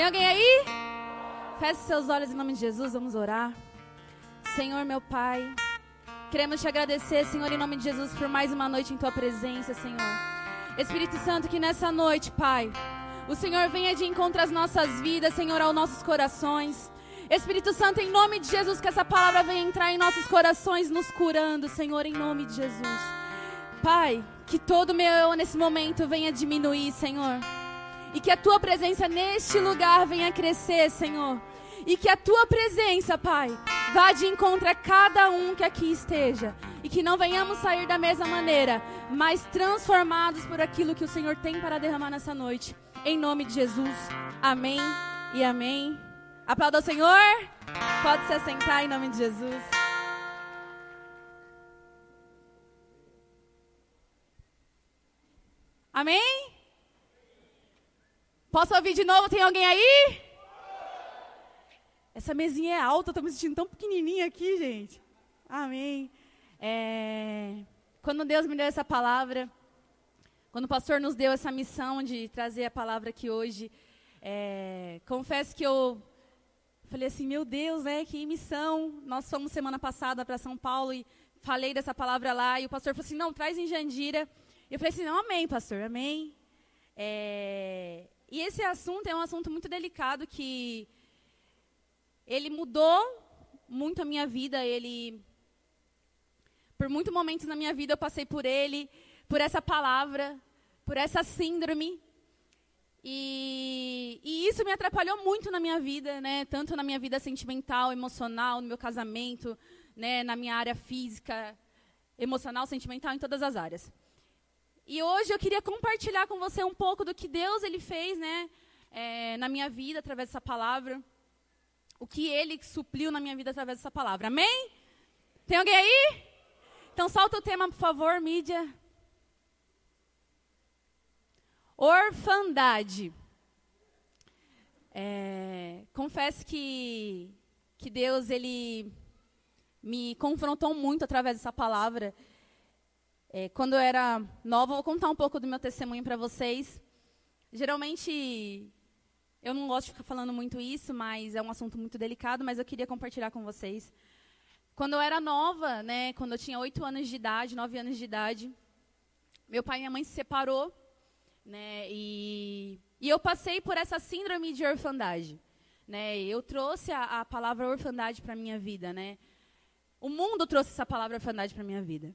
Tem alguém aí? Feche seus olhos em nome de Jesus, vamos orar. Senhor, meu Pai, queremos te agradecer, Senhor, em nome de Jesus, por mais uma noite em tua presença, Senhor. Espírito Santo, que nessa noite, Pai, o Senhor venha de encontro às nossas vidas, Senhor, aos nossos corações. Espírito Santo, em nome de Jesus, que essa palavra venha entrar em nossos corações, nos curando, Senhor, em nome de Jesus. Pai, que todo meu eu nesse momento venha diminuir, Senhor. E que a tua presença neste lugar venha crescer, Senhor. E que a tua presença, Pai, vá de encontro a cada um que aqui esteja. E que não venhamos sair da mesma maneira, mas transformados por aquilo que o Senhor tem para derramar nessa noite. Em nome de Jesus. Amém e amém. Aplauda o Senhor. Pode se assentar em nome de Jesus. Amém? Posso ouvir de novo? Tem alguém aí? Essa mesinha é alta, estou me sentindo tão pequenininha aqui, gente. Amém. É... Quando Deus me deu essa palavra, quando o pastor nos deu essa missão de trazer a palavra aqui hoje, é... confesso que eu falei assim, meu Deus, né, que missão. Nós fomos semana passada para São Paulo e falei dessa palavra lá, e o pastor falou assim, não, traz em Jandira. E eu falei assim, não, amém, pastor, amém. É... E esse assunto é um assunto muito delicado que ele mudou muito a minha vida. Ele, por muitos momentos na minha vida eu passei por ele, por essa palavra, por essa síndrome. E, e, isso me atrapalhou muito na minha vida, né? Tanto na minha vida sentimental, emocional, no meu casamento, né? Na minha área física, emocional, sentimental, em todas as áreas. E hoje eu queria compartilhar com você um pouco do que Deus ele fez, né, é, na minha vida através dessa palavra, o que Ele supriu na minha vida através dessa palavra. Amém? Tem alguém aí? Então solta o tema, por favor, mídia. Orfandade. É, confesso que que Deus ele me confrontou muito através dessa palavra. É, quando eu era nova, vou contar um pouco do meu testemunho para vocês. Geralmente, eu não gosto de ficar falando muito isso, mas é um assunto muito delicado, mas eu queria compartilhar com vocês. Quando eu era nova, né, quando eu tinha oito anos de idade, nove anos de idade, meu pai e minha mãe se separou, né, e, e eu passei por essa síndrome de orfandade. Né, eu trouxe a, a palavra orfandade para minha vida, né? O mundo trouxe essa palavra orfandade para minha vida.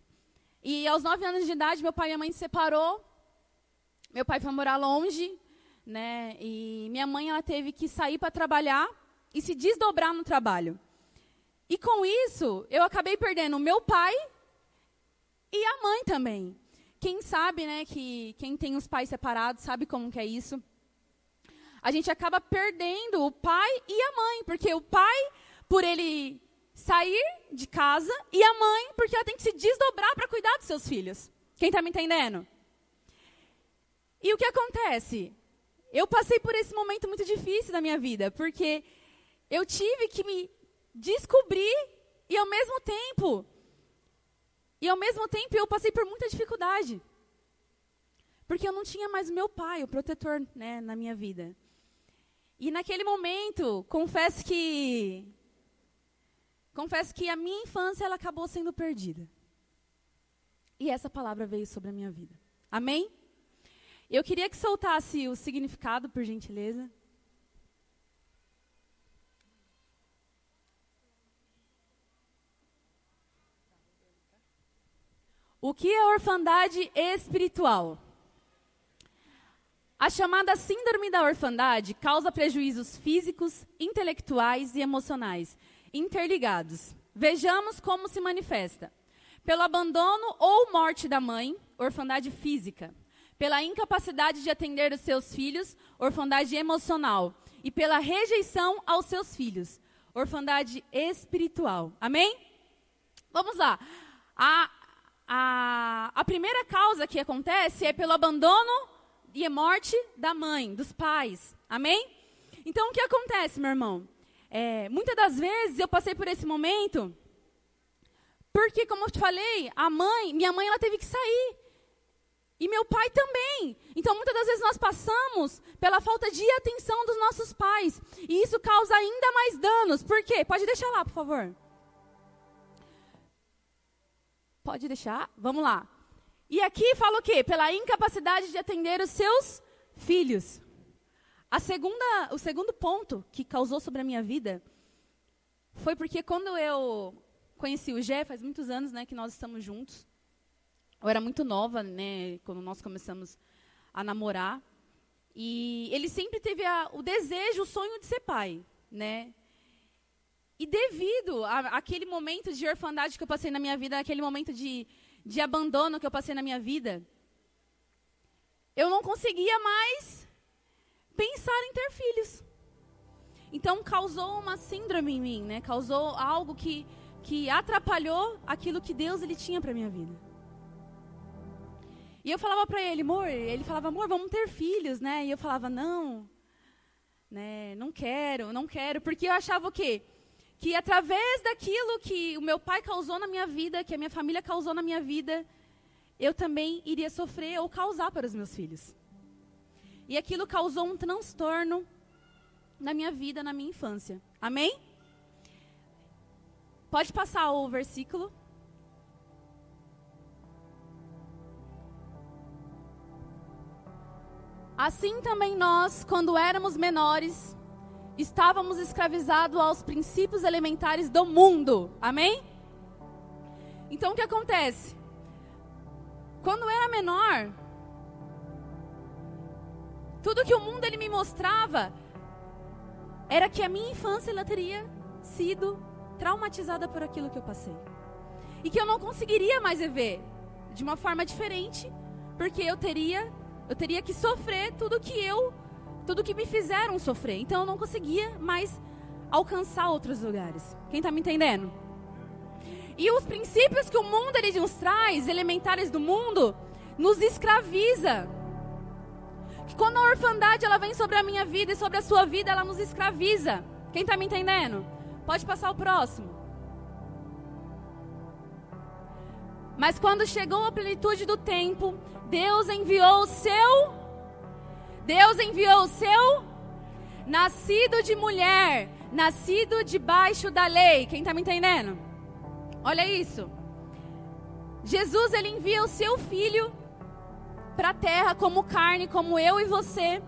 E aos nove anos de idade, meu pai e minha mãe se separou. Meu pai foi morar longe, né? E minha mãe ela teve que sair para trabalhar e se desdobrar no trabalho. E com isso, eu acabei perdendo meu pai e a mãe também. Quem sabe, né, que quem tem os pais separados sabe como que é isso. A gente acaba perdendo o pai e a mãe, porque o pai, por ele sair de casa e a mãe, porque ela tem que se desdobrar para cuidar dos seus filhos. Quem está me entendendo? E o que acontece? Eu passei por esse momento muito difícil da minha vida, porque eu tive que me descobrir e ao mesmo tempo e ao mesmo tempo eu passei por muita dificuldade. Porque eu não tinha mais o meu pai, o protetor, né, na minha vida. E naquele momento, confesso que Confesso que a minha infância ela acabou sendo perdida. E essa palavra veio sobre a minha vida. Amém? Eu queria que soltasse o significado, por gentileza. O que é orfandade espiritual? A chamada síndrome da orfandade causa prejuízos físicos, intelectuais e emocionais interligados. Vejamos como se manifesta. Pelo abandono ou morte da mãe, orfandade física. Pela incapacidade de atender os seus filhos, orfandade emocional. E pela rejeição aos seus filhos, orfandade espiritual. Amém? Vamos lá. A, a, a primeira causa que acontece é pelo abandono e morte da mãe, dos pais. Amém? Então, o que acontece, meu irmão? É, muitas das vezes eu passei por esse momento, porque, como eu te falei, a mãe, minha mãe, ela teve que sair. E meu pai também. Então, muitas das vezes nós passamos pela falta de atenção dos nossos pais. E isso causa ainda mais danos. Por quê? Pode deixar lá, por favor. Pode deixar? Vamos lá. E aqui fala o quê? Pela incapacidade de atender os seus filhos. A segunda, o segundo ponto que causou sobre a minha vida foi porque quando eu conheci o Gé, faz muitos anos né, que nós estamos juntos. Eu era muito nova, né, quando nós começamos a namorar. E ele sempre teve a, o desejo, o sonho de ser pai, né? E devido àquele momento de orfandade que eu passei na minha vida, aquele momento de, de abandono que eu passei na minha vida, eu não conseguia mais pensar em ter filhos. Então causou uma síndrome em mim, né? Causou algo que, que atrapalhou aquilo que Deus ele tinha para minha vida. E eu falava para ele, amor, ele falava, amor, vamos ter filhos, né? E eu falava, não, né? Não quero, não quero, porque eu achava o quê? que através daquilo que o meu pai causou na minha vida, que a minha família causou na minha vida, eu também iria sofrer ou causar para os meus filhos. E aquilo causou um transtorno na minha vida, na minha infância. Amém? Pode passar o versículo. Assim também nós, quando éramos menores, estávamos escravizados aos princípios elementares do mundo. Amém? Então o que acontece? Quando eu era menor, tudo que o mundo ele me mostrava era que a minha infância ela teria sido traumatizada por aquilo que eu passei. E que eu não conseguiria mais viver de uma forma diferente, porque eu teria eu teria que sofrer tudo que eu tudo que me fizeram sofrer. Então eu não conseguia mais alcançar outros lugares. Quem está me entendendo? E os princípios que o mundo ele nos traz, elementares do mundo, nos escraviza. Que quando a orfandade ela vem sobre a minha vida e sobre a sua vida, ela nos escraviza. Quem está me entendendo? Pode passar o próximo. Mas quando chegou a plenitude do tempo, Deus enviou o seu Deus enviou o seu nascido de mulher, nascido debaixo da lei. Quem está me entendendo? Olha isso. Jesus ele envia o seu filho para a terra como carne, como eu e você,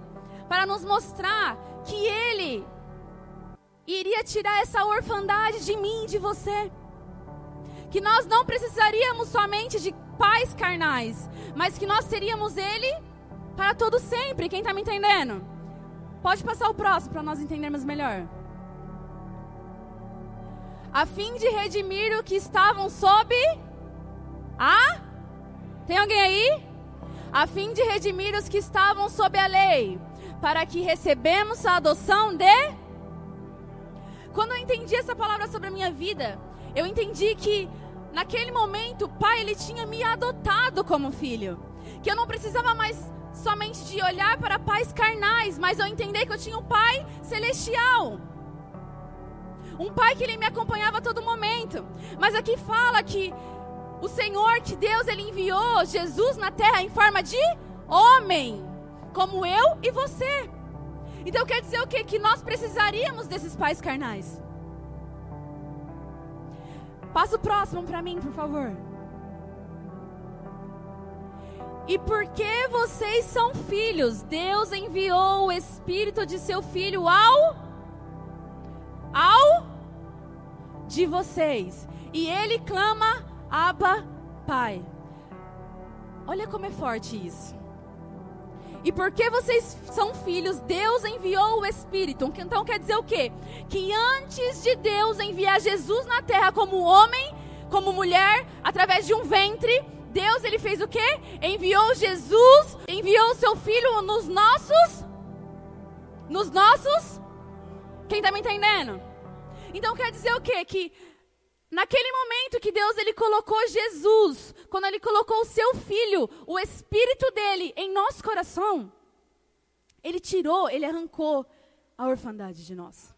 para nos mostrar que ele iria tirar essa orfandade de mim e de você. Que nós não precisaríamos somente de pais carnais, mas que nós teríamos ele para todo sempre. Quem está me entendendo? Pode passar o próximo para nós entendermos melhor. A fim de redimir o que estavam sob a. Tem alguém aí? A fim de redimir os que estavam sob a lei, para que recebemos a adoção de. Quando eu entendi essa palavra sobre a minha vida, eu entendi que naquele momento o pai ele tinha me adotado como filho, que eu não precisava mais somente de olhar para pais carnais, mas eu entender que eu tinha um pai celestial. Um pai que ele me acompanhava a todo momento. Mas aqui fala que o Senhor, que Deus, ele enviou Jesus na terra em forma de homem, como eu e você. Então quer dizer o quê? Que nós precisaríamos desses pais carnais. Passa o próximo para mim, por favor. E porque vocês são filhos, Deus enviou o Espírito de seu Filho ao ao de vocês. E ele clama, Abba, Pai. Olha como é forte isso. E porque vocês são filhos, Deus enviou o Espírito. Então quer dizer o quê? Que antes de Deus enviar Jesus na terra como homem, como mulher, através de um ventre, Deus ele fez o quê? Enviou Jesus, enviou seu filho nos nossos nos nossos Quem está me entendendo? Então quer dizer o quê? Que naquele momento que Deus ele colocou Jesus, quando ele colocou o seu filho, o espírito dele em nosso coração, ele tirou, ele arrancou a orfandade de nós.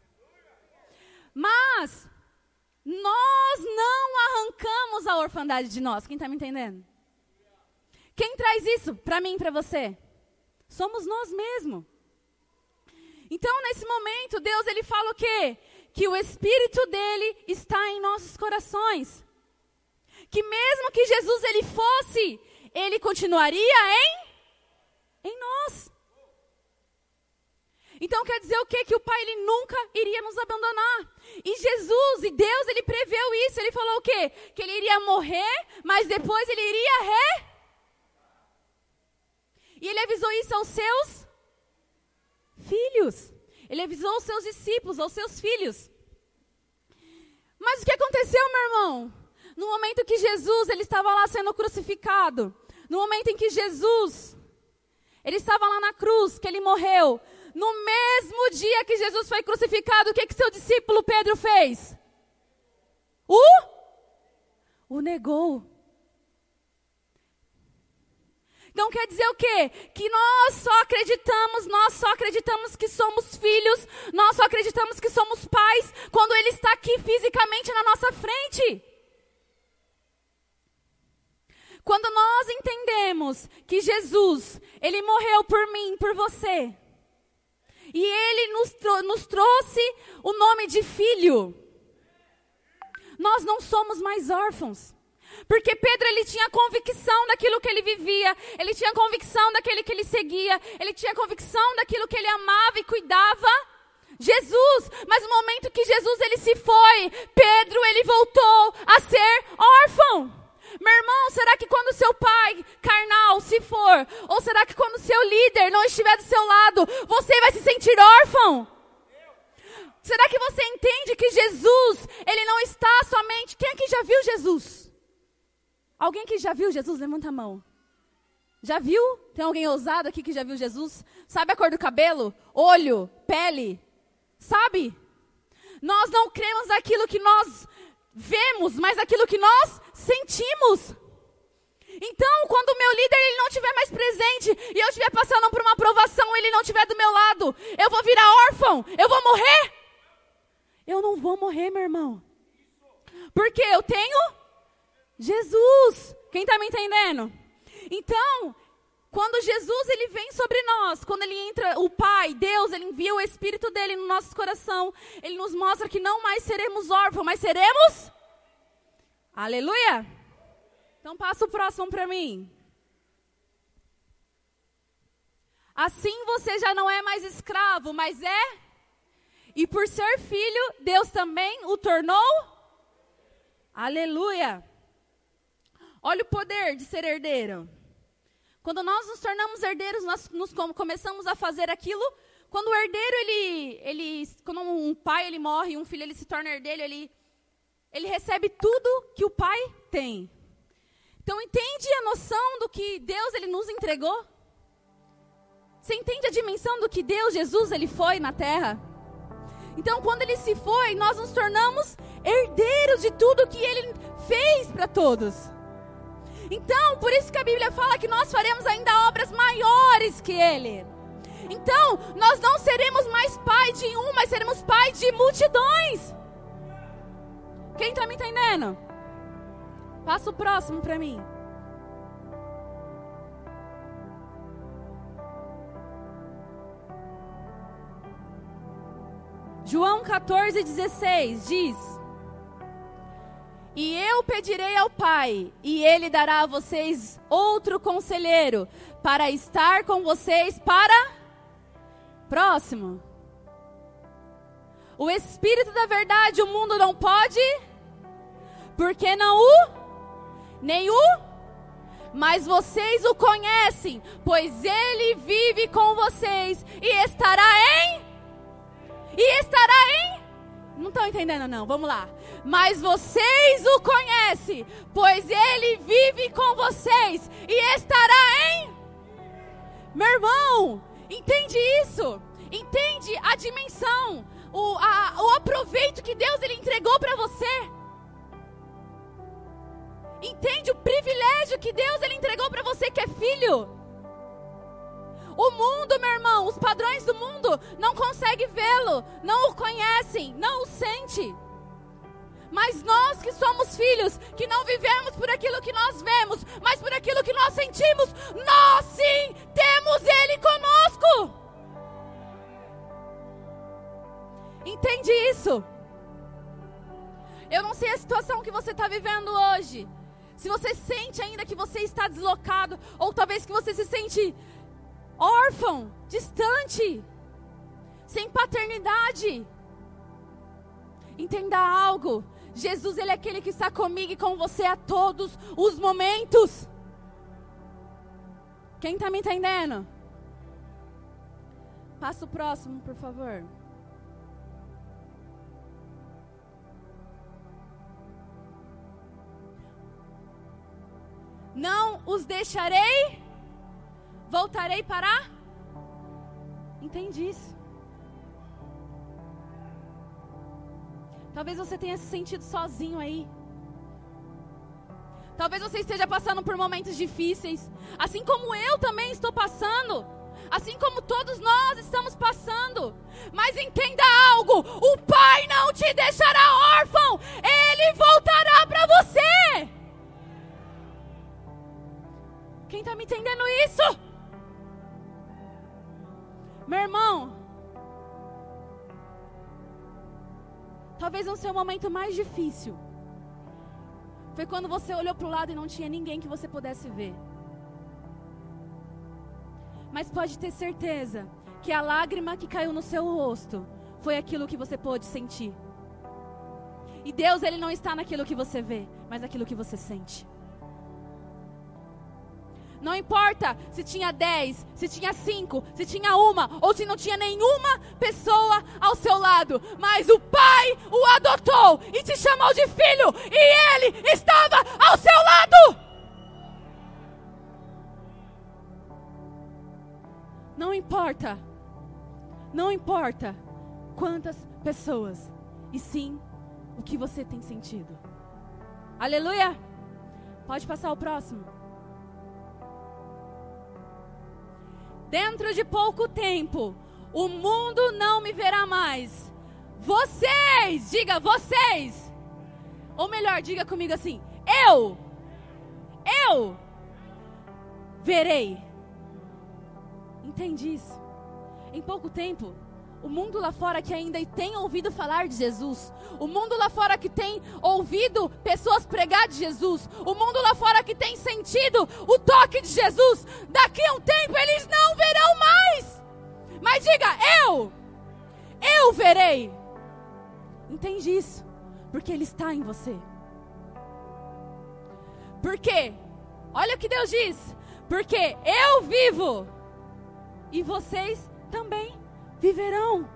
Mas nós não arrancamos a orfandade de nós. Quem está me entendendo? Quem traz isso para mim e para você? Somos nós mesmos. Então, nesse momento, Deus ele fala o quê? Que o espírito dele está em nossos corações. Que mesmo que Jesus ele fosse, ele continuaria em em nós. Então quer dizer o quê? Que o Pai ele nunca iria nos abandonar. E Jesus e Deus ele preveu isso. Ele falou o quê? Que ele iria morrer, mas depois ele iria re. E ele avisou isso aos seus filhos. Ele avisou aos seus discípulos, aos seus filhos. Mas o que aconteceu, meu irmão? No momento que Jesus ele estava lá sendo crucificado, no momento em que Jesus ele estava lá na cruz, que ele morreu, no mesmo dia que Jesus foi crucificado, o que que seu discípulo Pedro fez? O o negou. Então quer dizer o quê? Que nós só acreditamos, nós só acreditamos que somos filhos, nós só acreditamos que somos pais quando Ele está aqui fisicamente na nossa frente. Quando nós entendemos que Jesus, Ele morreu por mim, por você, e Ele nos, nos trouxe o nome de filho, nós não somos mais órfãos. Porque Pedro ele tinha convicção daquilo que ele vivia, ele tinha convicção daquele que ele seguia, ele tinha convicção daquilo que ele amava e cuidava. Jesus, mas no momento que Jesus ele se foi, Pedro ele voltou a ser órfão. Meu irmão, será que quando seu pai carnal se for, ou será que quando seu líder não estiver do seu lado, você vai se sentir órfão? Será que você entende que Jesus, ele não está somente. Quem aqui já viu Jesus? Alguém que já viu Jesus? Levanta a mão. Já viu? Tem alguém ousado aqui que já viu Jesus? Sabe a cor do cabelo? Olho? Pele? Sabe? Nós não cremos naquilo que nós vemos, mas naquilo que nós sentimos. Então, quando o meu líder ele não estiver mais presente e eu estiver passando por uma aprovação, ele não estiver do meu lado, eu vou virar órfão, eu vou morrer. Eu não vou morrer, meu irmão. Porque eu tenho Jesus. Quem está me entendendo? Então, quando Jesus ele vem sobre nós, quando ele entra, o Pai, Deus, ele envia o Espírito dele no nosso coração, ele nos mostra que não mais seremos órfãos, mas seremos. Aleluia! Então passa o próximo para mim. Assim você já não é mais escravo, mas é. E por ser filho, Deus também o tornou. Aleluia! Olha o poder de ser herdeiro. Quando nós nos tornamos herdeiros, nós nos começamos a fazer aquilo. Quando o herdeiro, ele, ele, quando um pai ele morre, um filho ele se torna herdeiro, ele, ele recebe tudo que o pai tem. Então entende a noção do que Deus ele nos entregou? Você entende a dimensão do que Deus, Jesus, ele foi na terra? Então, quando ele se foi, nós nos tornamos herdeiros de tudo que ele fez para todos. Então, por isso que a Bíblia fala que nós faremos ainda obras maiores que Ele. Então, nós não seremos mais pai de um, mas seremos pai de multidões. Quem está me entendendo? Passa o próximo para mim. João 14, 16 diz: e eu pedirei ao Pai, e Ele dará a vocês outro conselheiro, para estar com vocês para. Próximo. O Espírito da Verdade o mundo não pode, porque não o. Nem o. Mas vocês o conhecem, pois Ele vive com vocês e estará em. E estará em. Não estão entendendo, não. Vamos lá mas vocês o conhecem, pois ele vive com vocês e estará em. Meu irmão, entende isso? Entende a dimensão, o, a, o aproveito que Deus ele entregou para você? Entende o privilégio que Deus ele entregou para você que é filho? O mundo, meu irmão, os padrões do mundo não conseguem vê-lo, não o conhecem, não o sente. Mas nós que somos filhos, que não vivemos por aquilo que nós vemos, mas por aquilo que nós sentimos, nós sim temos Ele conosco. Entende isso? Eu não sei a situação que você está vivendo hoje. Se você sente ainda que você está deslocado, ou talvez que você se sente órfão, distante, sem paternidade. Entenda algo. Jesus, ele é aquele que está comigo e com você a todos os momentos. Quem está me entendendo? Passa o próximo, por favor. Não os deixarei, voltarei para. Entende isso? Talvez você tenha se sentido sozinho aí. Talvez você esteja passando por momentos difíceis, assim como eu também estou passando, assim como todos nós estamos passando. Mas entenda algo: o Pai não te deixará órfão, ele voltará para você. Quem está me entendendo isso? Meu irmão, talvez no seu momento mais difícil, foi quando você olhou para o lado e não tinha ninguém que você pudesse ver. Mas pode ter certeza que a lágrima que caiu no seu rosto foi aquilo que você pôde sentir. E Deus, Ele não está naquilo que você vê, mas naquilo que você sente. Não importa se tinha dez, se tinha cinco, se tinha uma ou se não tinha nenhuma pessoa ao seu lado. Mas o Pai o adotou e te chamou de filho e ele estava ao seu lado. Não importa, não importa quantas pessoas, e sim o que você tem sentido. Aleluia! Pode passar o próximo. Dentro de pouco tempo, o mundo não me verá mais. Vocês, diga vocês. Ou melhor, diga comigo assim: eu, eu verei. Entende isso? Em pouco tempo, o mundo lá fora que ainda tem ouvido falar de Jesus. O mundo lá fora que tem ouvido pessoas pregar de Jesus. O mundo lá fora que tem sentido o toque de Jesus. Daqui a um tempo eles não verão mais. Mas diga, eu, eu verei. Entende isso? Porque Ele está em você. Porque, olha o que Deus diz. Porque eu vivo e vocês também viverão.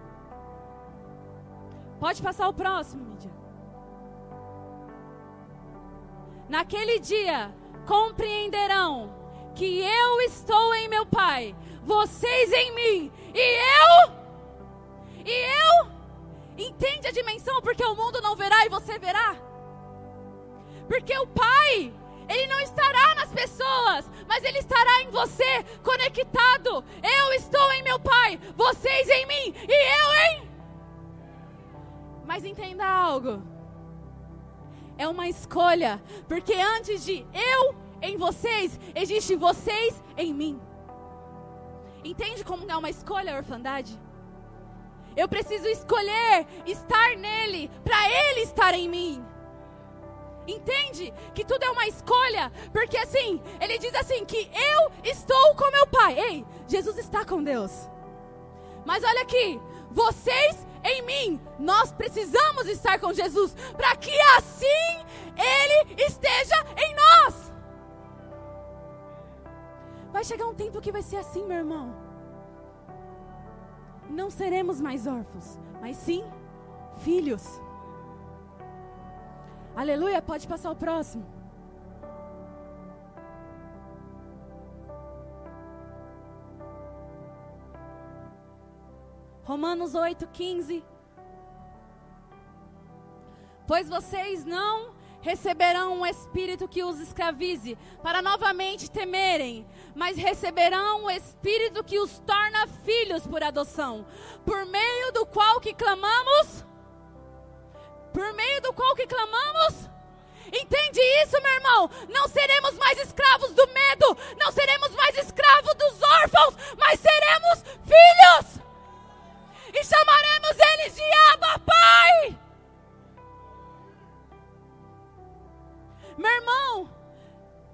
Pode passar o próximo, Mídia. Naquele dia compreenderão que eu estou em meu Pai, vocês em mim, e eu, e eu, entende a dimensão, porque o mundo não verá e você verá. Porque o Pai, ele não estará nas pessoas, mas Ele estará em você, conectado. Eu estou em meu Pai, vocês em mim e eu em. Mas entenda algo. É uma escolha, porque antes de eu em vocês, existe vocês em mim. Entende como é uma escolha a orfandade? Eu preciso escolher estar nele, para ele estar em mim. Entende que tudo é uma escolha, porque assim, ele diz assim que eu estou com meu Pai. Ei, Jesus está com Deus. Mas olha aqui, vocês em mim, nós precisamos estar com Jesus para que assim ele esteja em nós. Vai chegar um tempo que vai ser assim, meu irmão. Não seremos mais órfãos, mas sim filhos. Aleluia, pode passar o próximo. Romanos 8, 15. Pois vocês não receberão um espírito que os escravize, para novamente temerem, mas receberão o espírito que os torna filhos por adoção, por meio do qual que clamamos por meio do qual que clamamos? Entende isso, meu irmão? Não seremos mais escravos do medo, não seremos mais escravos dos órfãos, mas seremos filhos. E chamaremos eles de Abba Pai. Meu irmão,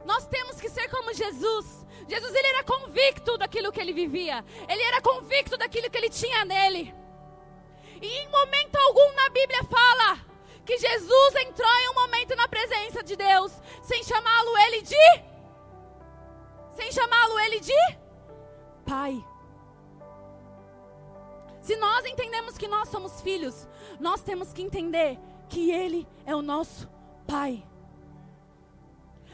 nós temos que ser como Jesus. Jesus ele era convicto daquilo que ele vivia. Ele era convicto daquilo que ele tinha nele. E em momento algum na Bíblia fala que Jesus entrou em um momento na presença de Deus sem chamá-lo ele de sem chamá-lo ele de pai. Se nós entendemos que nós somos filhos, nós temos que entender que ele é o nosso pai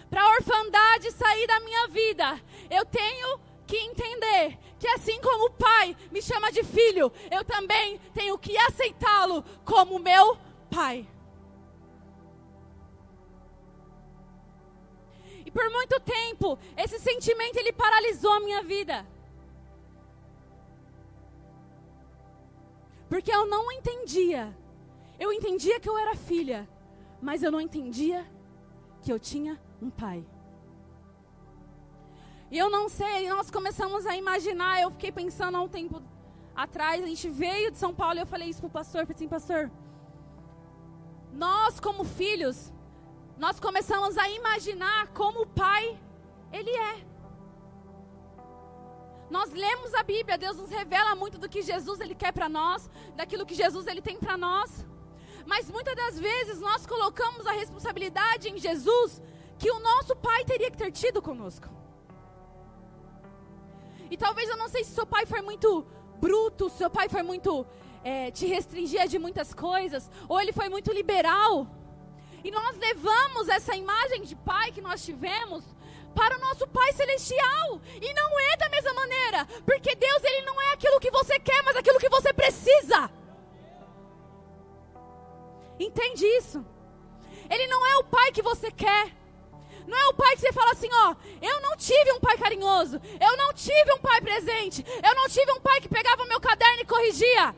para a orfandade sair da minha vida, eu tenho que entender que assim como o pai me chama de filho, eu também tenho que aceitá-lo como meu pai. E por muito tempo, esse sentimento ele paralisou a minha vida. Porque eu não entendia. Eu entendia que eu era filha, mas eu não entendia que eu tinha um pai. E eu não sei, nós começamos a imaginar, eu fiquei pensando há um tempo atrás, a gente veio de São Paulo e eu falei isso pro pastor, falei assim, pastor, nós como filhos, nós começamos a imaginar como o pai, ele é. Nós lemos a Bíblia, Deus nos revela muito do que Jesus ele quer para nós, daquilo que Jesus ele tem para nós. Mas muitas das vezes nós colocamos a responsabilidade em Jesus que o nosso pai teria que ter tido conosco. E talvez eu não sei se seu pai foi muito bruto, seu pai foi muito. É, te restringia de muitas coisas, ou ele foi muito liberal. E nós levamos essa imagem de pai que nós tivemos para o nosso Pai celestial. E não é da mesma maneira, porque Deus ele não é aquilo que você quer, mas aquilo que você precisa. Entende isso? Ele não é o pai que você quer. Não é o pai que você fala assim, ó, eu não tive um pai carinhoso, eu não tive um pai presente, eu não tive um pai que pegava o meu caderno e corrigia.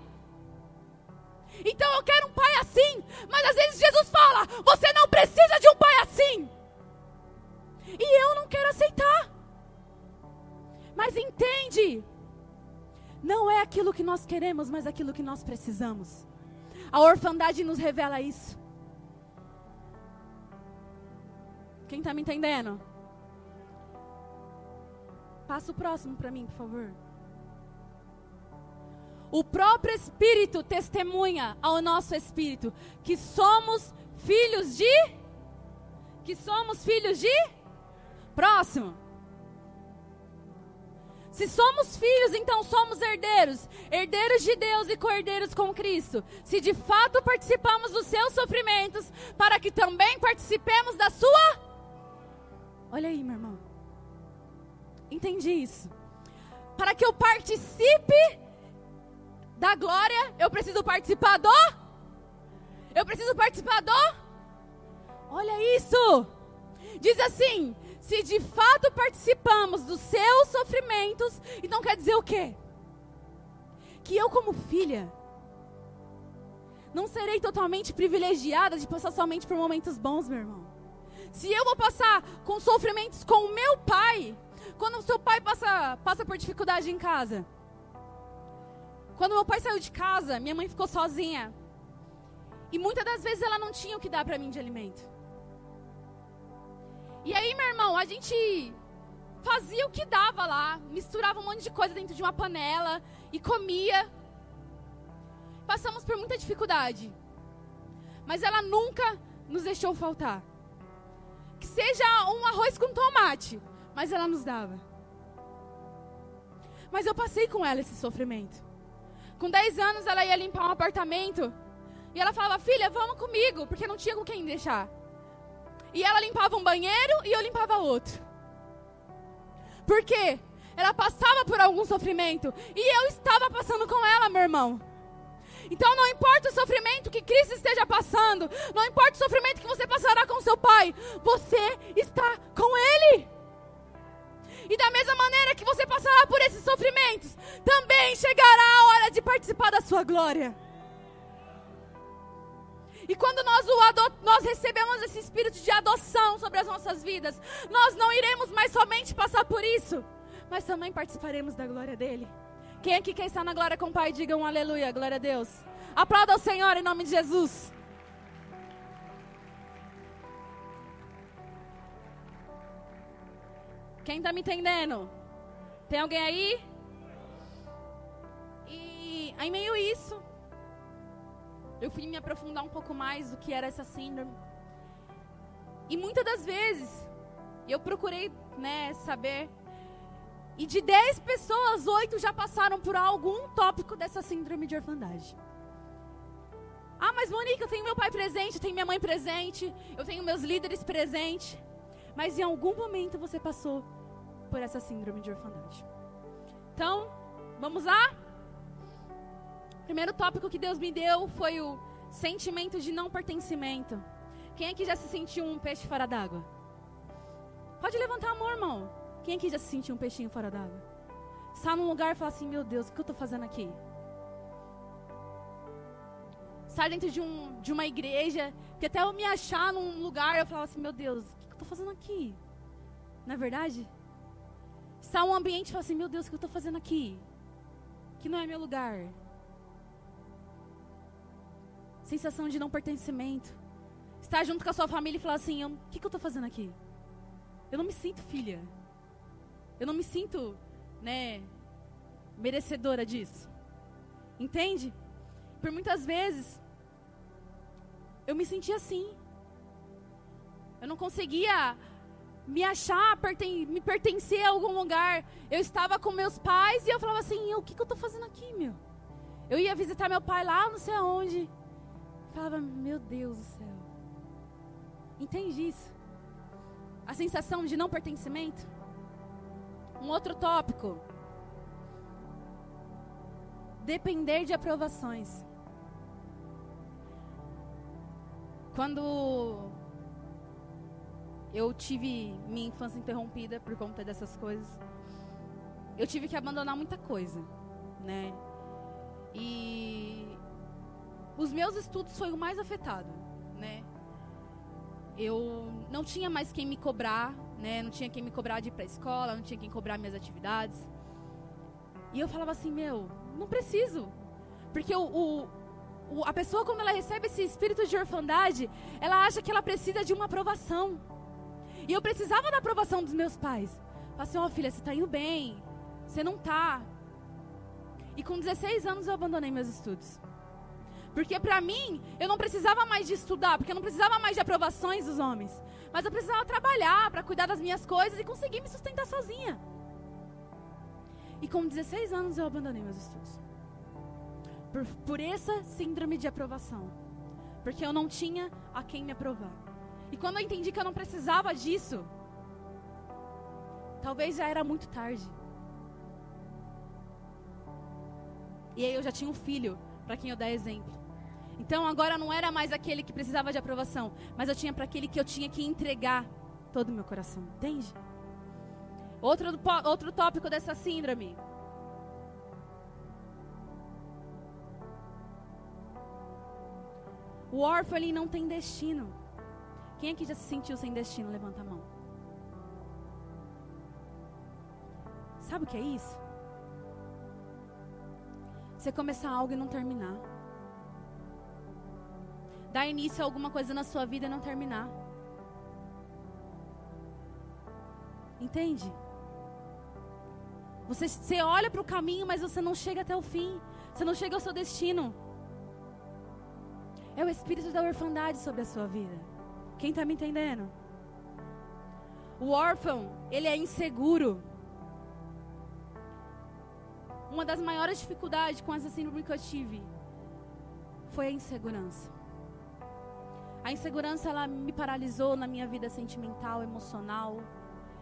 Então eu quero um pai assim, mas às vezes Jesus fala, você não precisa de um pai assim. E eu não quero aceitar. Mas entende, não é aquilo que nós queremos, mas aquilo que nós precisamos. A orfandade nos revela isso. Quem está me entendendo? Passa o próximo para mim, por favor. O próprio Espírito testemunha ao nosso espírito que somos filhos de. Que somos filhos de. Próximo. Se somos filhos, então somos herdeiros, herdeiros de Deus e co-herdeiros com Cristo. Se de fato participamos dos seus sofrimentos, para que também participemos da sua Olha aí, meu irmão. Entendi isso. Para que eu participe da glória, eu preciso participar do? Eu preciso participar do? Olha isso. Diz assim: se de fato participamos dos seus sofrimentos, então quer dizer o quê? Que eu, como filha, não serei totalmente privilegiada de passar somente por momentos bons, meu irmão. Se eu vou passar com sofrimentos com o meu pai, quando o seu pai passa, passa por dificuldade em casa. Quando meu pai saiu de casa, minha mãe ficou sozinha. E muitas das vezes ela não tinha o que dar para mim de alimento. E aí, meu irmão, a gente fazia o que dava lá, misturava um monte de coisa dentro de uma panela e comia. Passamos por muita dificuldade. Mas ela nunca nos deixou faltar que seja um arroz com tomate, mas ela nos dava. Mas eu passei com ela esse sofrimento. Com 10 anos ela ia limpar um apartamento e ela falava: "Filha, vamos comigo", porque não tinha com quem deixar. E ela limpava um banheiro e eu limpava outro. Por quê? Ela passava por algum sofrimento e eu estava passando com ela, meu irmão. Então não importa o sofrimento que Cristo esteja passando, não importa o sofrimento que você passará com seu pai, você está com Ele. E da mesma maneira que você passará por esses sofrimentos, também chegará a hora de participar da sua glória. E quando nós, nós recebemos esse espírito de adoção sobre as nossas vidas, nós não iremos mais somente passar por isso, mas também participaremos da glória dele. Quem aqui quer estar na glória com o Pai, diga um aleluia, glória a Deus. Aplauda o Senhor em nome de Jesus. Quem está me entendendo? Tem alguém aí? E em meio isso, eu fui me aprofundar um pouco mais do que era essa síndrome. E muitas das vezes, eu procurei né, saber. E de 10 pessoas, 8 já passaram por algum tópico dessa síndrome de orfandade. Ah, mas Monique, eu tenho meu pai presente, eu tenho minha mãe presente, eu tenho meus líderes presentes. Mas em algum momento você passou por essa síndrome de orfandade. Então, vamos lá? primeiro tópico que Deus me deu foi o sentimento de não pertencimento. Quem aqui já se sentiu um peixe fora d'água? Pode levantar a mão, irmão. Quem aqui já se sentiu um peixinho fora d'água? Está num lugar e fala assim: Meu Deus, o que eu estou fazendo aqui? Estar dentro de, um, de uma igreja, que até eu me achar num lugar, eu falava assim: Meu Deus, o que eu estou fazendo aqui? Não é verdade? Estar um ambiente e falar assim: Meu Deus, o que eu estou fazendo aqui? Que não é meu lugar sensação de não pertencimento. Estar junto com a sua família e falar assim: o que, que eu estou fazendo aqui? Eu não me sinto filha. Eu não me sinto, né, merecedora disso. Entende? Por muitas vezes, eu me sentia assim. Eu não conseguia me achar, perten me pertencer a algum lugar. Eu estava com meus pais e eu falava assim: o que, que eu estou fazendo aqui, meu? Eu ia visitar meu pai lá, não sei aonde falava, meu Deus do céu. Entende isso? A sensação de não pertencimento? Um outro tópico. Depender de aprovações. Quando eu tive minha infância interrompida por conta dessas coisas, eu tive que abandonar muita coisa, né? E os meus estudos foi o mais afetado, né? Eu não tinha mais quem me cobrar, né? Não tinha quem me cobrar de ir para a escola, não tinha quem cobrar minhas atividades. E eu falava assim, meu, não preciso. Porque o, o, o, a pessoa, quando ela recebe esse espírito de orfandade, ela acha que ela precisa de uma aprovação. E eu precisava da aprovação dos meus pais. Falei assim, ó oh, filha, você está indo bem. Você não está. E com 16 anos eu abandonei meus estudos. Porque para mim, eu não precisava mais de estudar, porque eu não precisava mais de aprovações dos homens. Mas eu precisava trabalhar para cuidar das minhas coisas e conseguir me sustentar sozinha. E com 16 anos eu abandonei meus estudos. Por, por essa síndrome de aprovação. Porque eu não tinha a quem me aprovar. E quando eu entendi que eu não precisava disso, talvez já era muito tarde. E aí eu já tinha um filho para quem eu dar exemplo. Então agora não era mais aquele que precisava de aprovação, mas eu tinha para aquele que eu tinha que entregar todo o meu coração. Entende? Outro, outro tópico dessa síndrome. O órfão não tem destino. Quem aqui já se sentiu sem destino? Levanta a mão. Sabe o que é isso? Você começar algo e não terminar dar início a alguma coisa na sua vida e não terminar. Entende? Você, você olha para o caminho, mas você não chega até o fim. Você não chega ao seu destino. É o espírito da orfandade sobre a sua vida. Quem está me entendendo? O órfão, ele é inseguro. Uma das maiores dificuldades com essa síndrome que eu tive foi a insegurança. A insegurança ela me paralisou na minha vida sentimental, emocional.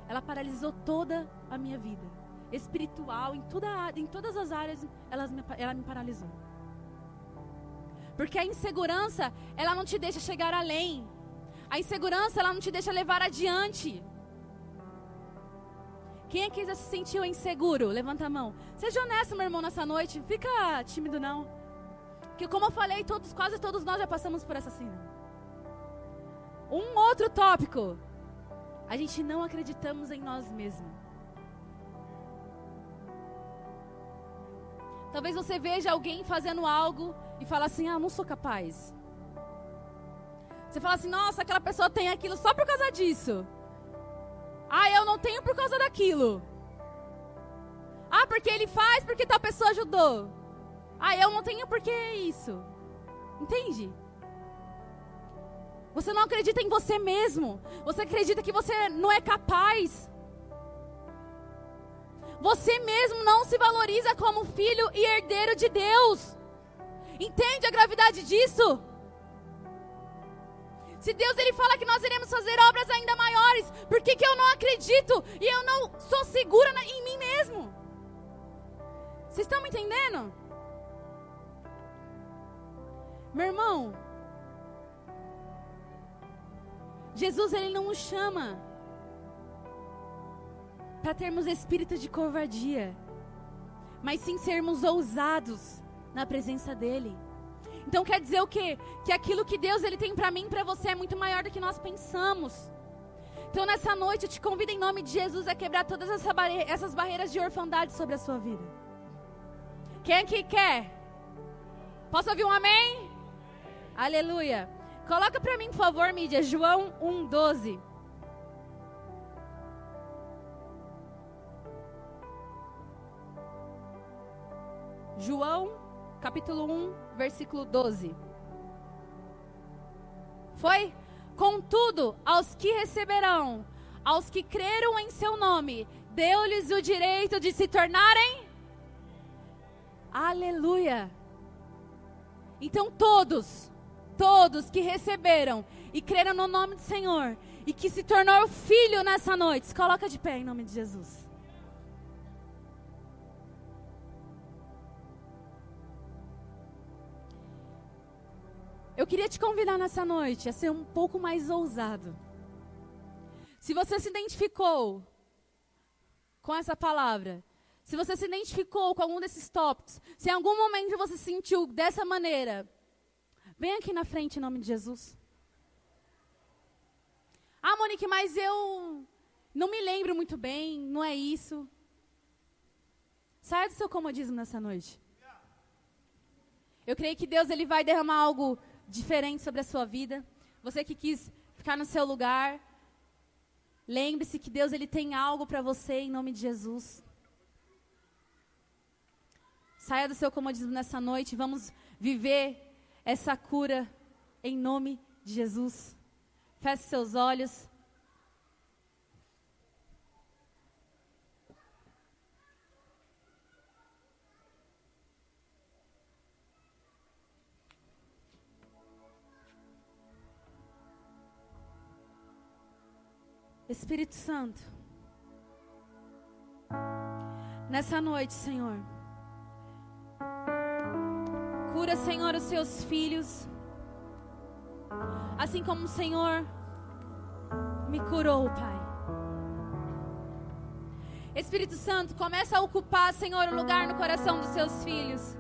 Ela paralisou toda a minha vida, espiritual, em, toda, em todas as áreas, ela me, ela me paralisou. Porque a insegurança, ela não te deixa chegar além. A insegurança, ela não te deixa levar adiante. Quem aqui já se sentiu inseguro? Levanta a mão. Seja honesto, meu irmão, nessa noite. Fica tímido, não. Que como eu falei, todos, quase todos nós já passamos por essa síndrome. Um outro tópico. A gente não acreditamos em nós mesmos. Talvez você veja alguém fazendo algo e fala assim: "Ah, não sou capaz". Você fala assim: "Nossa, aquela pessoa tem aquilo só por causa disso". Ah, eu não tenho por causa daquilo. Ah, porque ele faz, porque tal pessoa ajudou. Ah, eu não tenho porque isso. Entende? Você não acredita em você mesmo. Você acredita que você não é capaz. Você mesmo não se valoriza como filho e herdeiro de Deus. Entende a gravidade disso? Se Deus ele fala que nós iremos fazer obras ainda maiores, por que, que eu não acredito e eu não sou segura em mim mesmo? Vocês estão me entendendo? Meu irmão, Jesus ele não nos chama para termos espírito de covardia, mas sim sermos ousados na presença dele. Então quer dizer o quê? Que aquilo que Deus ele tem para mim e para você é muito maior do que nós pensamos. Então nessa noite eu te convido em nome de Jesus a quebrar todas essas barreiras de orfandade sobre a sua vida. Quem aqui quer? Posso ouvir um amém? Aleluia. Coloca para mim, por favor, mídia, João 1:12. João, capítulo 1, versículo 12. Foi? Contudo, aos que receberão, aos que creram em seu nome, deu-lhes o direito de se tornarem. Aleluia. Então todos, todos que receberam e creram no nome do Senhor e que se tornou filho nessa noite, coloca de pé em nome de Jesus. Eu queria te convidar nessa noite a ser um pouco mais ousado. Se você se identificou com essa palavra, se você se identificou com algum desses tópicos, se em algum momento você se sentiu dessa maneira, Vem aqui na frente em nome de Jesus. Ah, Monique, mas eu não me lembro muito bem, não é isso. Saia do seu comodismo nessa noite. Eu creio que Deus ele vai derramar algo diferente sobre a sua vida. Você que quis ficar no seu lugar, lembre-se que Deus ele tem algo para você em nome de Jesus. Saia do seu comodismo nessa noite, vamos viver essa cura em nome de Jesus. Feche seus olhos. Espírito Santo, nessa noite, Senhor. Cura, Senhor, os seus filhos. Assim como o Senhor me curou, Pai. Espírito Santo, começa a ocupar, Senhor, o lugar no coração dos seus filhos.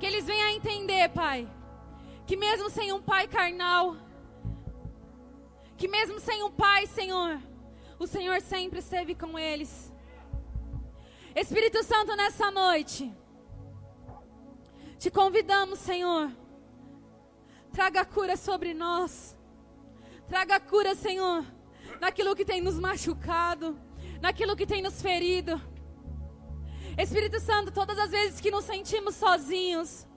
Que eles venham a entender, Pai, que mesmo sem um pai carnal, que mesmo sem um pai, Senhor, o Senhor sempre esteve com eles. Espírito Santo, nessa noite, te convidamos, Senhor. Traga cura sobre nós. Traga cura, Senhor, naquilo que tem nos machucado, naquilo que tem nos ferido. Espírito Santo, todas as vezes que nos sentimos sozinhos,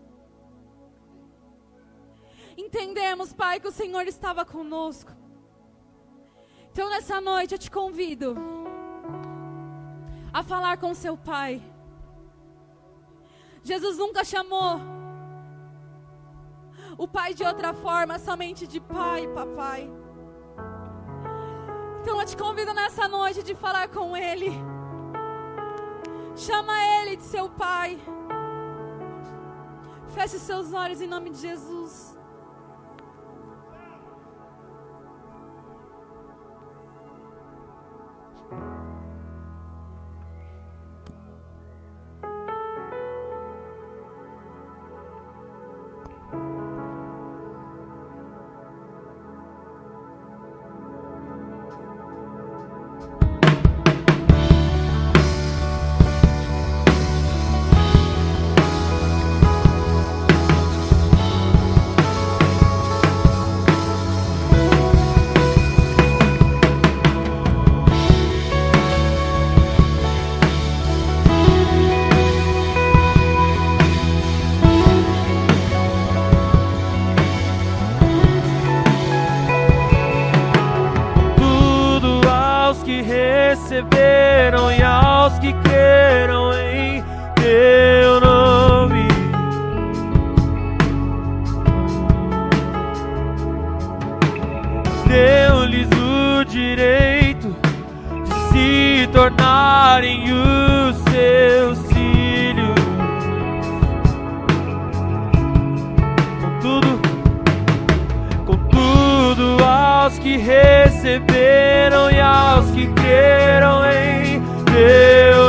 entendemos, Pai, que o Senhor estava conosco. Então, nessa noite, eu te convido a falar com seu Pai. Jesus nunca chamou o pai de outra forma, somente de pai, papai. Então eu te convido nessa noite de falar com ele. Chama ele de seu pai. Feche seus olhos em nome de Jesus. que receberam e aos que creram em Deus.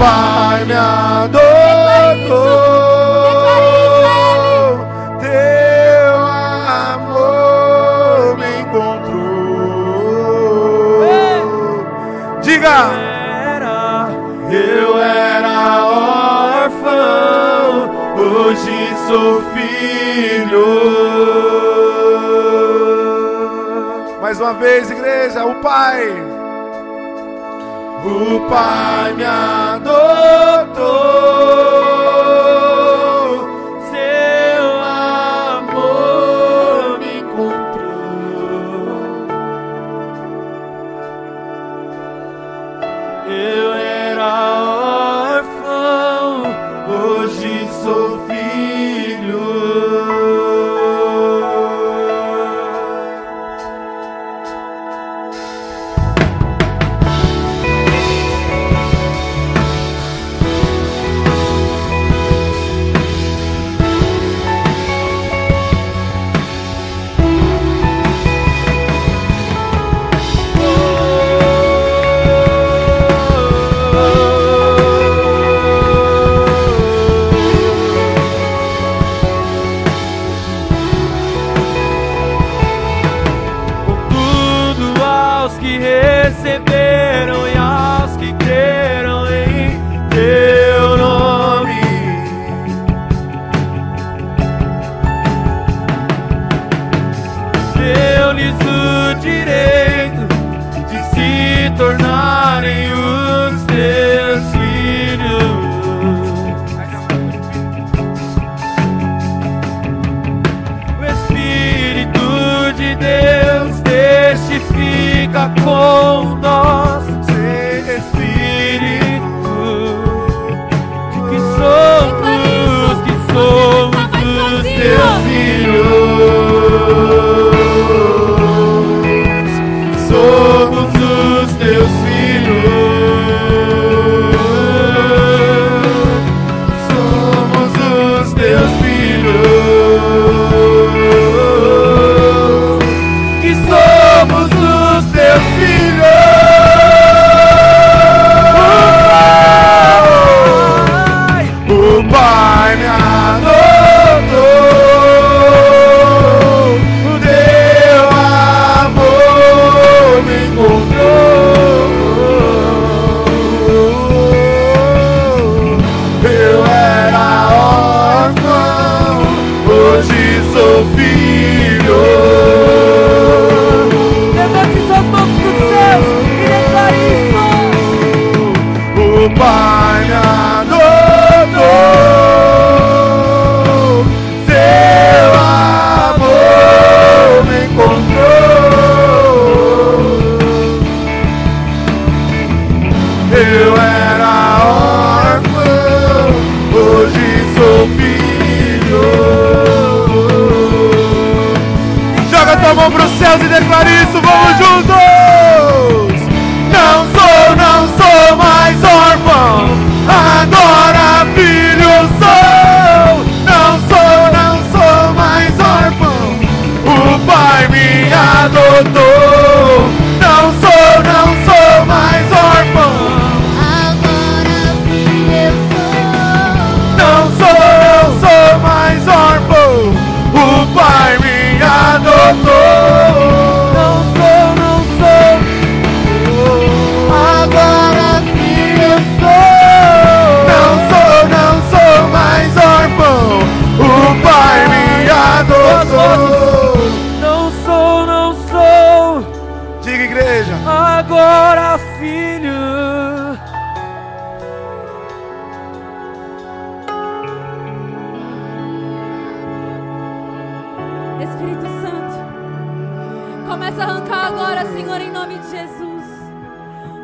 Pai me adorou. Teu amor me encontrou. Diga. Era, eu era órfão, hoje sou filho. Mais uma vez, igreja, o Pai. O Pai me adorou. Yeah.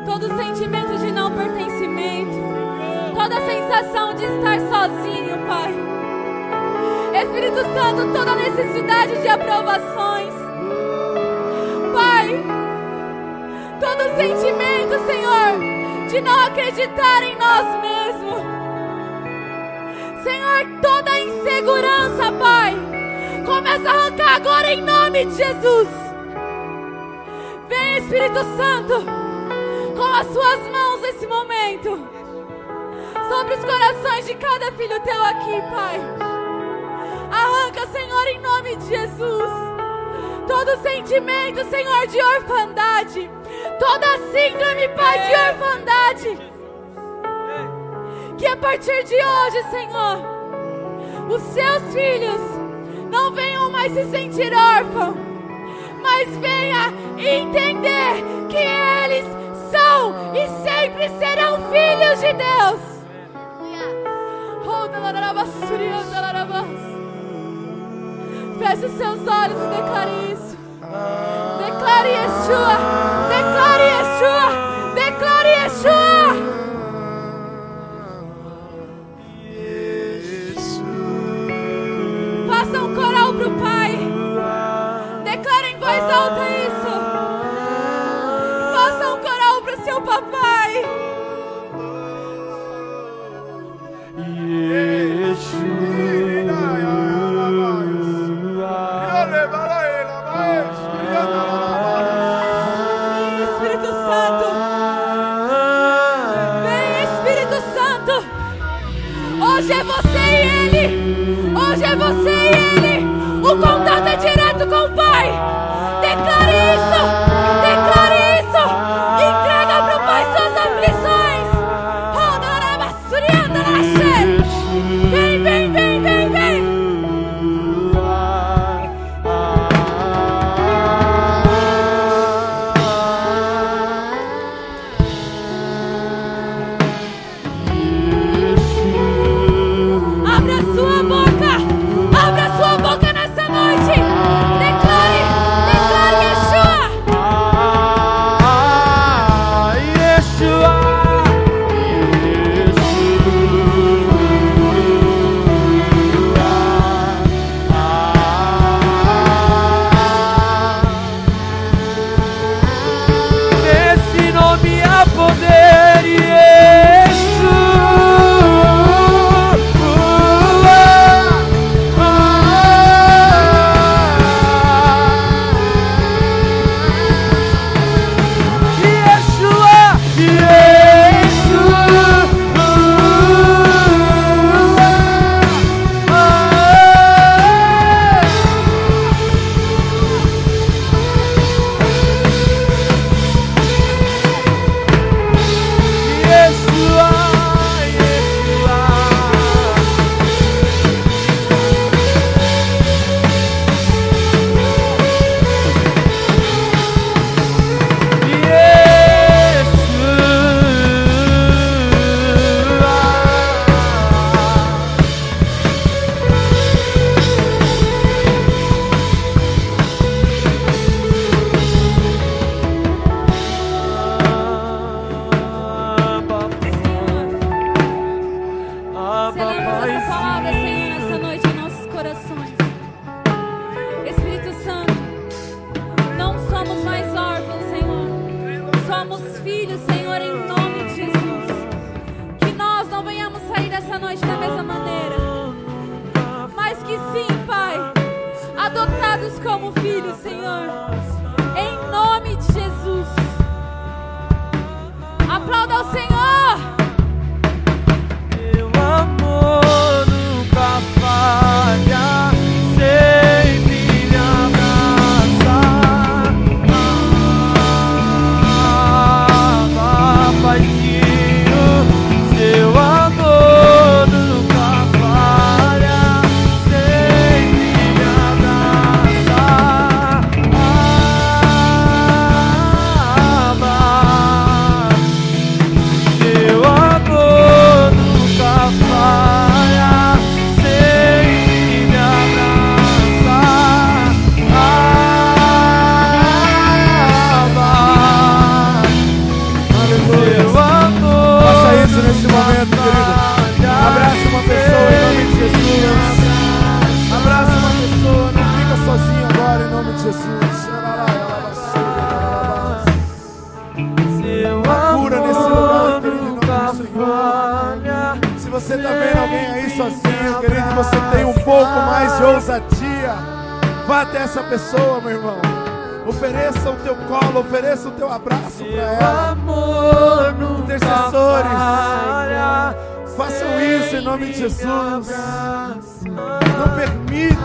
Todo sentimento de não pertencimento, toda sensação de estar sozinho, Pai. Espírito Santo, toda necessidade de aprovações, Pai, todo sentimento, Senhor, de não acreditar em nós mesmos. Senhor, toda insegurança, Pai, começa a arrancar agora em nome de Jesus. Vem, Espírito Santo, com as suas mãos nesse momento, sobre os corações de cada filho teu aqui, Pai. Arranca, Senhor, em nome de Jesus, todo sentimento, Senhor, de orfandade, toda síndrome, Pai, de orfandade. Que a partir de hoje, Senhor, os seus filhos não venham mais se sentir órfãos, mas venha entender que eles são e sempre serão filhos de Deus. Feche os seus olhos e declare isso. Declare Yeshua. Declare Yeshua.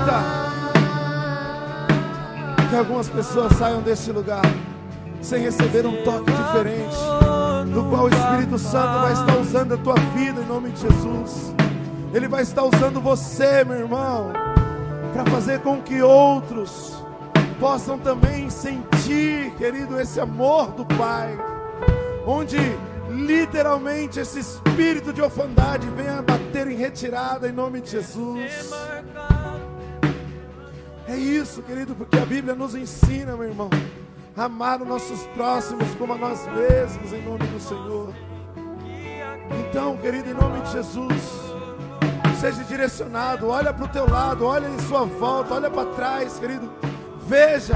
Permita que algumas pessoas saiam deste lugar sem receber um toque diferente, do qual o Espírito Santo vai estar usando a tua vida em nome de Jesus. Ele vai estar usando você, meu irmão, para fazer com que outros possam também sentir, querido, esse amor do Pai, onde literalmente esse espírito de orfandade venha bater em retirada em nome de Jesus. É isso, querido, porque a Bíblia nos ensina, meu irmão amar os nossos próximos como a nós mesmos, em nome do Senhor. Então, querido, em nome de Jesus, seja direcionado, olha para o teu lado, olha em sua volta, olha para trás, querido. Veja,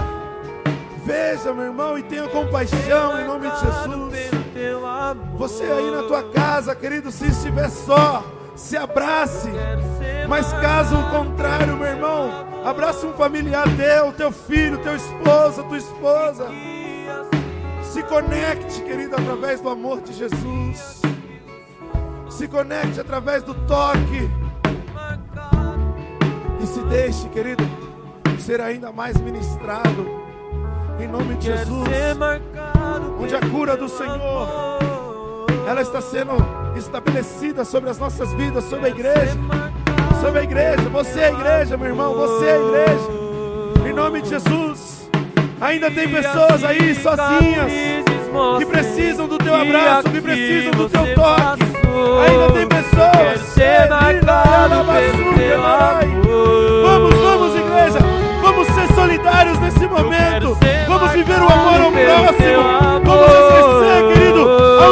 veja, meu irmão, e tenha compaixão em nome de Jesus. Você aí na tua casa, querido, se estiver só, se abrace. Mas caso contrário, meu irmão, abraça um familiar teu, teu filho, teu esposo, tua esposa. Se conecte, querido, através do amor de Jesus. Se conecte através do toque. E se deixe, querido, ser ainda mais ministrado. Em nome de Jesus. Onde a cura do Senhor ela está sendo estabelecida sobre as nossas vidas, sobre a igreja. Sobre a igreja, você é a igreja, meu irmão, você é a igreja. Em nome de Jesus. Ainda tem pessoas aí sozinhas que precisam do teu abraço, que precisam do teu toque. Ainda tem pessoas. Vamos, vamos, igreja. Vamos ser solidários nesse momento. Vamos viver o amor ao próximo. Vamos exercer, querido, a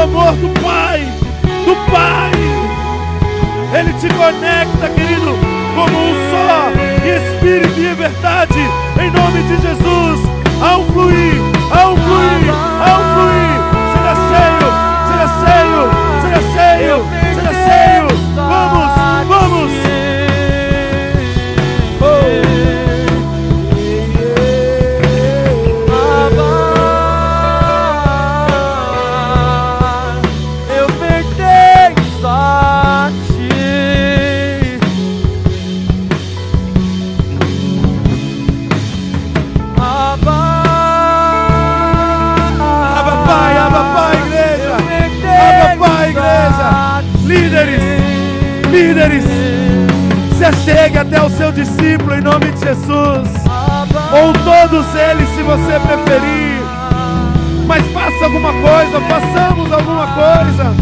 amor do Pai. Do Pai. Ele te conecta, querido, como um só, espírito e verdade, em nome de Jesus. Ao fluir, ao fluir, ao fluir, se achegue até o seu discípulo em nome de Jesus. Ou todos eles, se você preferir. Mas faça alguma coisa, façamos alguma coisa.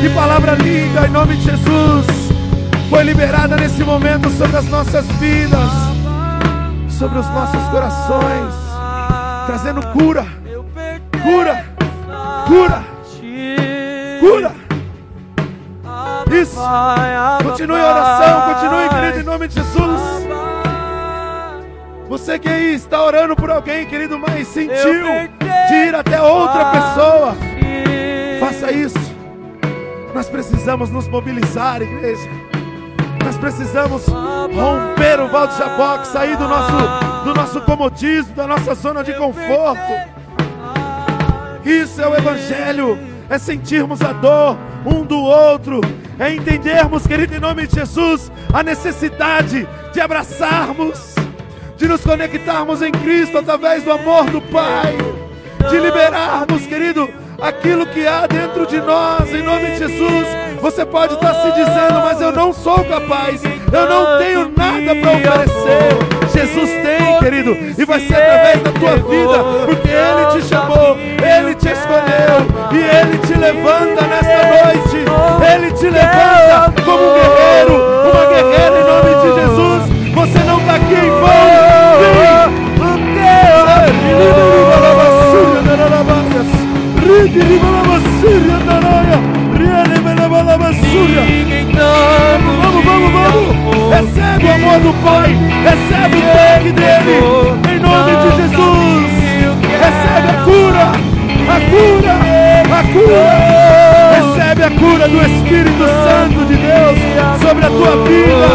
Que palavra linda em nome de Jesus. Foi liberada nesse momento sobre as nossas vidas, sobre os nossos corações, trazendo cura, cura, cura. Continue a oração, continue querido em nome de Jesus. Você que aí está orando por alguém, querido, mas sentiu de ir até outra pessoa, faça isso. Nós precisamos nos mobilizar, igreja. Nós precisamos romper o Val de Jaboque, sair do nosso, do nosso comodismo, da nossa zona de conforto. Isso é o Evangelho, é sentirmos a dor um do outro, é entendermos, querido, em nome de Jesus, a necessidade de abraçarmos, de nos conectarmos em Cristo através do amor do Pai, de liberarmos, querido, aquilo que há dentro de nós, em nome de Jesus. Você pode estar se dizendo, mas eu não sou capaz, eu não tenho nada para oferecer. Jesus tem, querido, e vai ser através da tua vida, porque Ele te chamou, Ele te escolheu e Ele te levanta nesta noite. Ele te levanta como um guerreiro, uma guerreira em nome de Jesus. Você não está aqui em vão. Recebe o toque dele. Em nome de Jesus. Recebe a cura. A cura. A cura. Recebe a cura do Espírito Santo de Deus sobre a tua vida.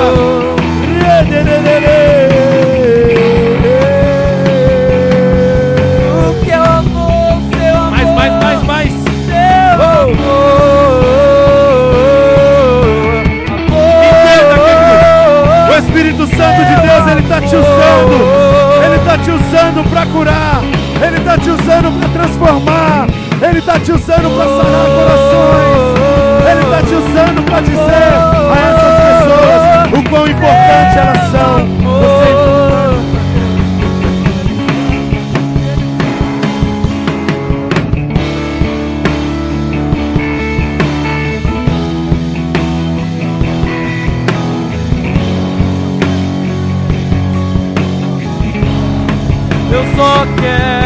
O é o amor, amor. Mais, mais, mais, mais. Seu amor. Espírito Santo de Deus, ele está te usando. Ele está te usando para curar. Ele está te usando para transformar. Ele está te usando para sanar corações. Ele está te usando para dizer a essas pessoas o quão importante elas são. Eu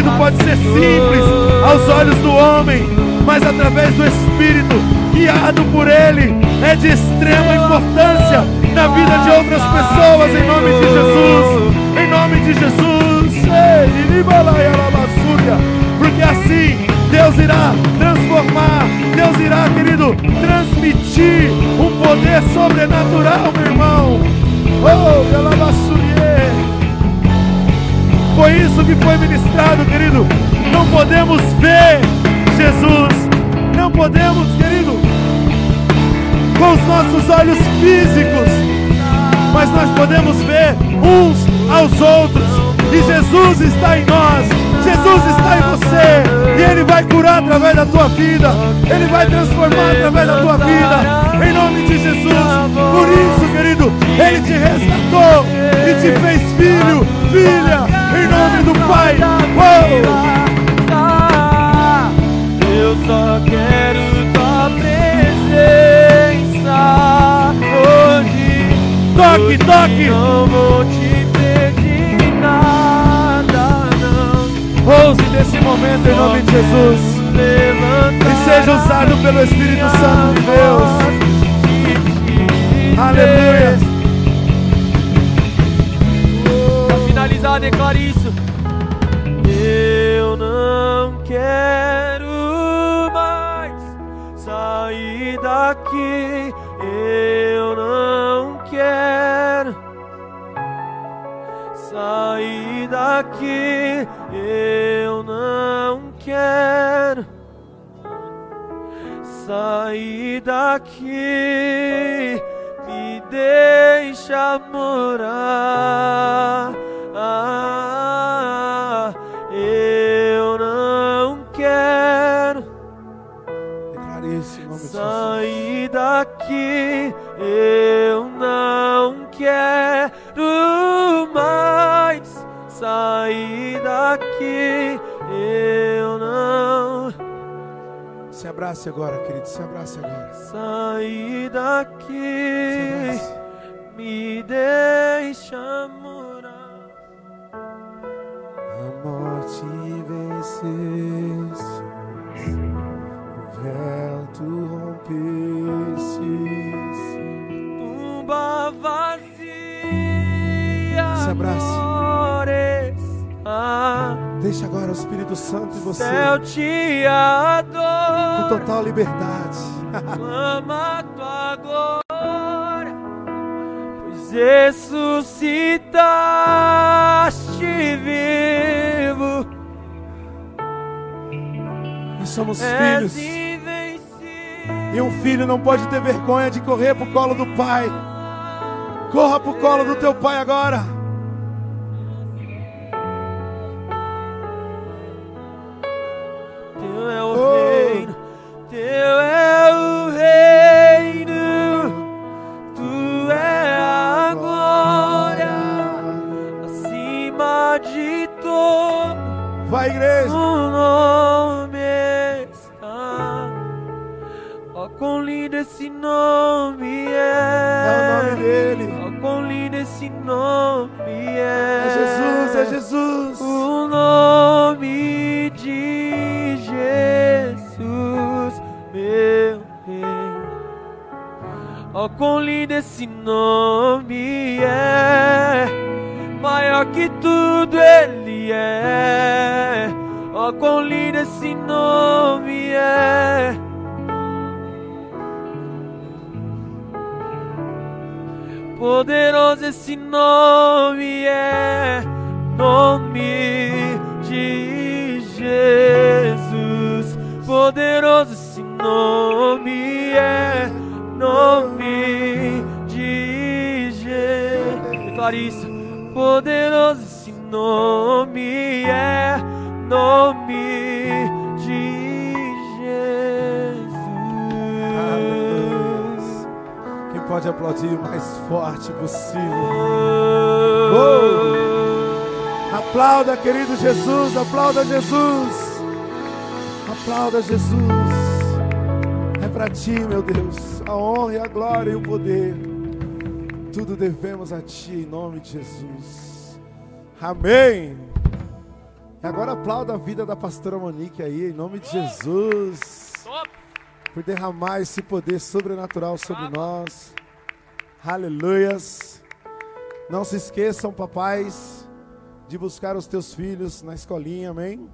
querido, pode ser simples aos olhos do homem, mas através do Espírito, guiado por Ele, é de extrema importância na vida de outras pessoas, em nome de Jesus. Em nome de Jesus. Porque assim Deus irá transformar, Deus irá, querido, transmitir um poder sobrenatural, meu irmão. Oh, Yalabassurie. Foi isso que foi ministrado, querido. Não podemos ver Jesus, não podemos, querido, com os nossos olhos físicos, mas nós podemos ver uns aos outros. E Jesus está em nós, Jesus está em você, e Ele vai curar através da tua vida, Ele vai transformar através da tua vida, em nome de Jesus. Por isso, querido, Ele te resgatou e te fez filho, filha, em nome do Pai. Oh! Eu só quero tua presença hoje. Toque, toque. Não vou te pedir nada, não. Ouse nesse momento em nome de Jesus. E seja usado pelo Espírito Santo de Deus. Aleluia. Finalizar, declare isso. Eu não quero mais sair daqui. Eu não quero sair daqui. Eu não quero sair daqui. Me deixa morar. Daqui. Eu não quero mais sair daqui. Eu não Se abrace agora, querido. Se abrace agora. sair daqui. Me deixa morar. A morte venceste, o véu tu rompestes. Tumba vazia. Se abrace. agora está. Deixa agora o Espírito Santo em você Céu te com adora. total liberdade. Clama tua glória, pois ressuscitaste vivo. Nós somos És filhos. invencível. E um filho não pode ter vergonha de correr pro colo do pai. Corra pro colo do teu pai agora. Aplauda Jesus. Aplauda Jesus. É para ti, meu Deus, a honra, a glória e o poder. Tudo devemos a ti em nome de Jesus. Amém. E agora aplauda a vida da pastora Monique aí, em nome de Jesus. Por derramar esse poder sobrenatural sobre nós. Aleluias. Não se esqueçam, papais, de buscar os teus filhos na escolinha, amém?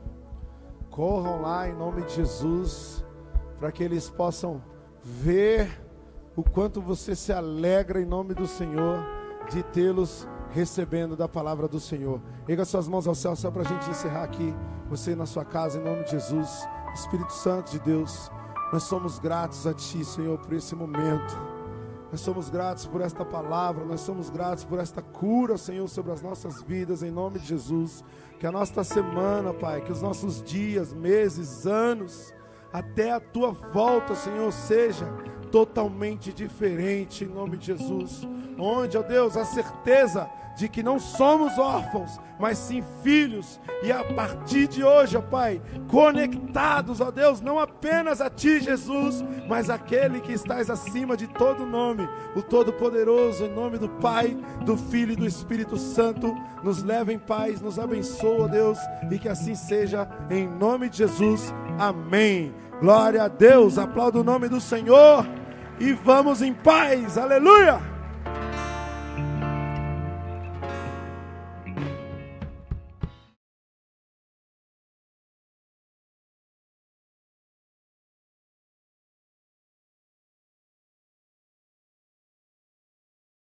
Corram lá em nome de Jesus, para que eles possam ver o quanto você se alegra em nome do Senhor de tê-los recebendo da palavra do Senhor. Erga suas mãos ao céu, só para a gente encerrar aqui. Você na sua casa, em nome de Jesus, Espírito Santo de Deus, nós somos gratos a Ti, Senhor, por esse momento. Nós somos gratos por esta palavra, nós somos gratos por esta cura, Senhor, sobre as nossas vidas, em nome de Jesus. Que a nossa semana, Pai, que os nossos dias, meses, anos, até a tua volta, Senhor, seja totalmente diferente, em nome de Jesus. Onde, ó Deus, a certeza de que não somos órfãos, mas sim filhos, e a partir de hoje, ó Pai, conectados, ó Deus, não apenas a Ti, Jesus, mas aquele que estás acima de todo nome, o Todo-Poderoso, em nome do Pai, do Filho e do Espírito Santo, nos leva em paz, nos abençoa, Deus, e que assim seja, em nome de Jesus, amém. Glória a Deus, aplauda o nome do Senhor, e vamos em paz, aleluia!